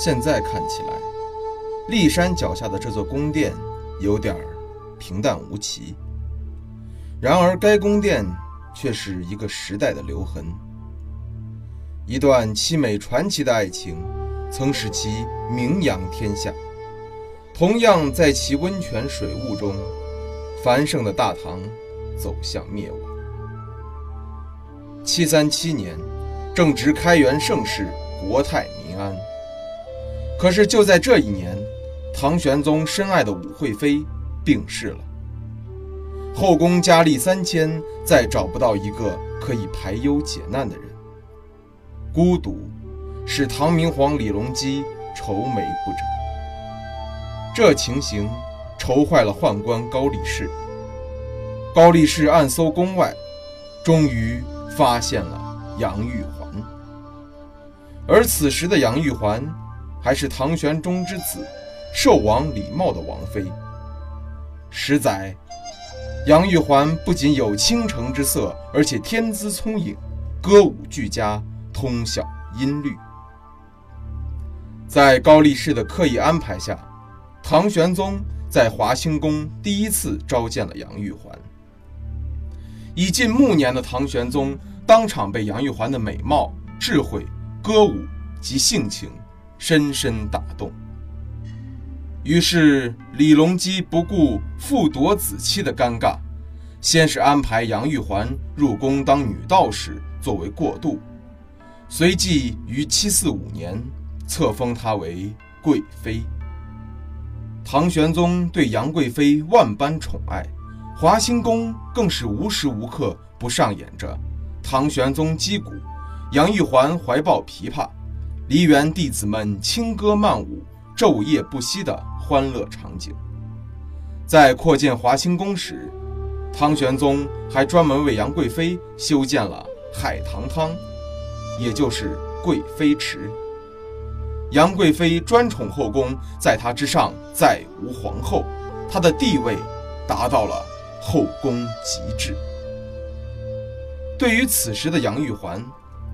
现在看起来，骊山脚下的这座宫殿有点平淡无奇。然而，该宫殿却是一个时代的留痕。一段凄美传奇的爱情，曾使其名扬天下。同样，在其温泉水雾中，繁盛的大唐走向灭亡。七三七年，正值开元盛世，国泰民安。可是就在这一年，唐玄宗深爱的武惠妃病逝了。后宫佳丽三千，再找不到一个可以排忧解难的人。孤独使唐明皇李隆基愁眉不展。这情形愁坏了宦官高力士。高力士暗搜宫外，终于发现了杨玉环。而此时的杨玉环。还是唐玄宗之子，寿王李瑁的王妃。十载，杨玉环不仅有倾城之色，而且天资聪颖，歌舞俱佳，通晓音律。在高力士的刻意安排下，唐玄宗在华清宫第一次召见了杨玉环。已近暮年的唐玄宗当场被杨玉环的美貌、智慧、歌舞及性情。深深打动。于是李隆基不顾父夺子妻的尴尬，先是安排杨玉环入宫当女道士作为过渡，随即于七四五年册封她为贵妃。唐玄宗对杨贵妃万般宠爱，华清宫更是无时无刻不上演着唐玄宗击鼓，杨玉环怀抱琵琶。梨园弟子们轻歌曼舞、昼夜不息的欢乐场景。在扩建华清宫时，唐玄宗还专门为杨贵妃修建了海棠汤，也就是贵妃池。杨贵妃专宠后宫，在她之上再无皇后，她的地位达到了后宫极致。对于此时的杨玉环，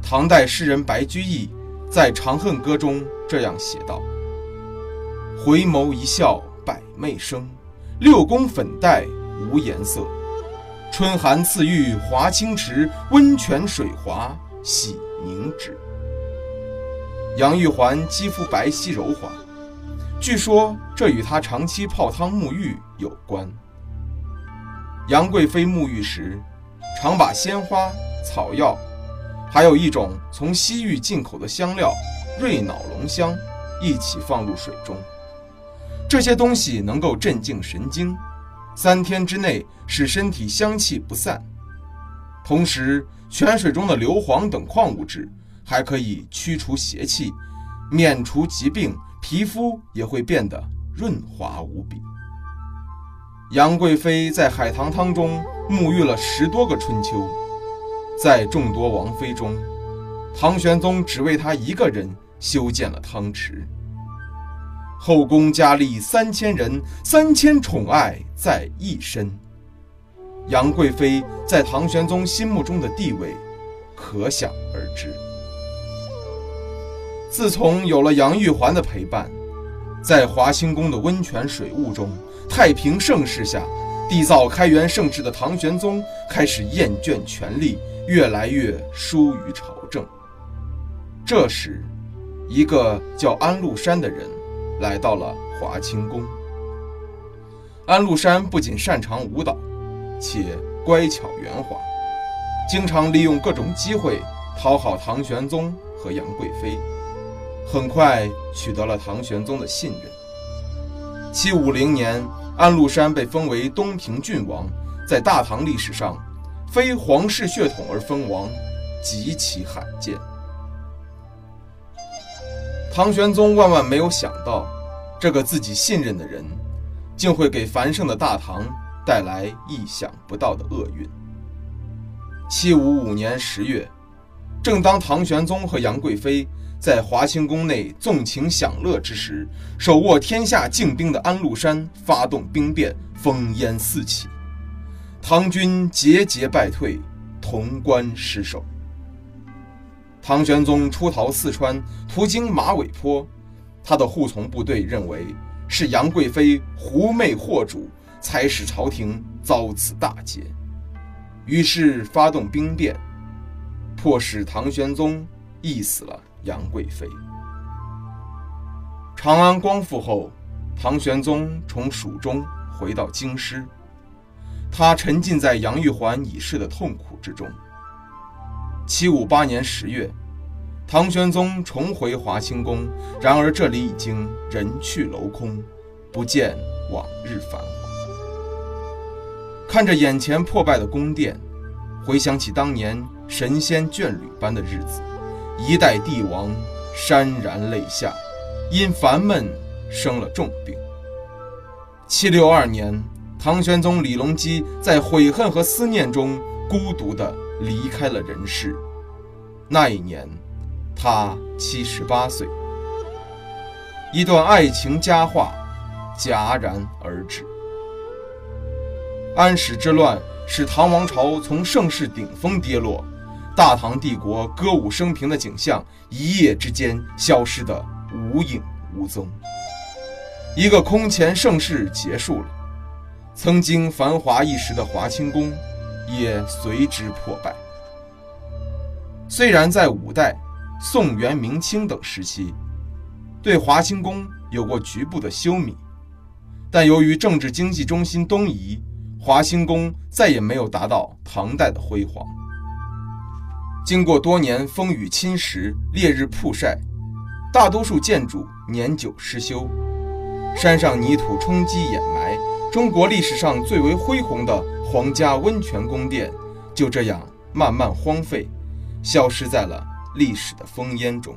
唐代诗人白居易。在《长恨歌》中这样写道：“回眸一笑百媚生，六宫粉黛无颜色。春寒赐浴华清池，温泉水滑洗凝脂。”杨玉环肌肤白皙柔滑，据说这与她长期泡汤沐浴有关。杨贵妃沐浴时，常把鲜花、草药。还有一种从西域进口的香料瑞脑龙香，一起放入水中。这些东西能够镇静神经，三天之内使身体香气不散。同时，泉水中的硫磺等矿物质还可以驱除邪气，免除疾病，皮肤也会变得润滑无比。杨贵妃在海棠汤中沐浴了十多个春秋。在众多王妃中，唐玄宗只为她一个人修建了汤池。后宫佳丽三千人，三千宠爱在一身。杨贵妃在唐玄宗心目中的地位，可想而知。自从有了杨玉环的陪伴，在华清宫的温泉水雾中，太平盛世下，缔造开元盛世的唐玄宗开始厌倦权力。越来越疏于朝政。这时，一个叫安禄山的人来到了华清宫。安禄山不仅擅长舞蹈，且乖巧圆滑，经常利用各种机会讨好唐玄宗和杨贵妃。很快取得了唐玄宗的信任。七五零年，安禄山被封为东平郡王，在大唐历史上，非皇室血统而封王，极其罕见。唐玄宗万万没有想到，这个自己信任的人，竟会给繁盛的大唐带来意想不到的厄运。七五五年十月，正当唐玄宗和杨贵妃在华清宫内纵情享乐之时，手握天下精兵的安禄山发动兵变，烽烟四起，唐军节节败退，潼关失守。唐玄宗出逃四川，途经马嵬坡，他的护从部队认为是杨贵妃狐媚惑主，才使朝廷遭此大劫，于是发动兵变，迫使唐玄宗缢死了杨贵妃。长安光复后，唐玄宗从蜀中回到京师，他沉浸在杨玉环已逝的痛苦之中。七五八年十月，唐玄宗重回华清宫，然而这里已经人去楼空，不见往日繁华。看着眼前破败的宫殿，回想起当年神仙眷侣般的日子，一代帝王潸然泪下，因烦闷生了重病。七六二年，唐玄宗李隆基在悔恨和思念中孤独地离开了人世。那一年，他七十八岁。一段爱情佳话戛然而止。安史之乱使唐王朝从盛世顶峰跌落，大唐帝国歌舞升平的景象一夜之间消失得无影无踪。一个空前盛世结束了，曾经繁华一时的华清宫也随之破败。虽然在五代、宋、元、明清等时期，对华清宫有过局部的修缭，但由于政治经济中心东移，华清宫再也没有达到唐代的辉煌。经过多年风雨侵蚀、烈日曝晒，大多数建筑年久失修，山上泥土冲积掩埋，中国历史上最为恢宏的皇家温泉宫殿就这样慢慢荒废。消失在了历史的烽烟中。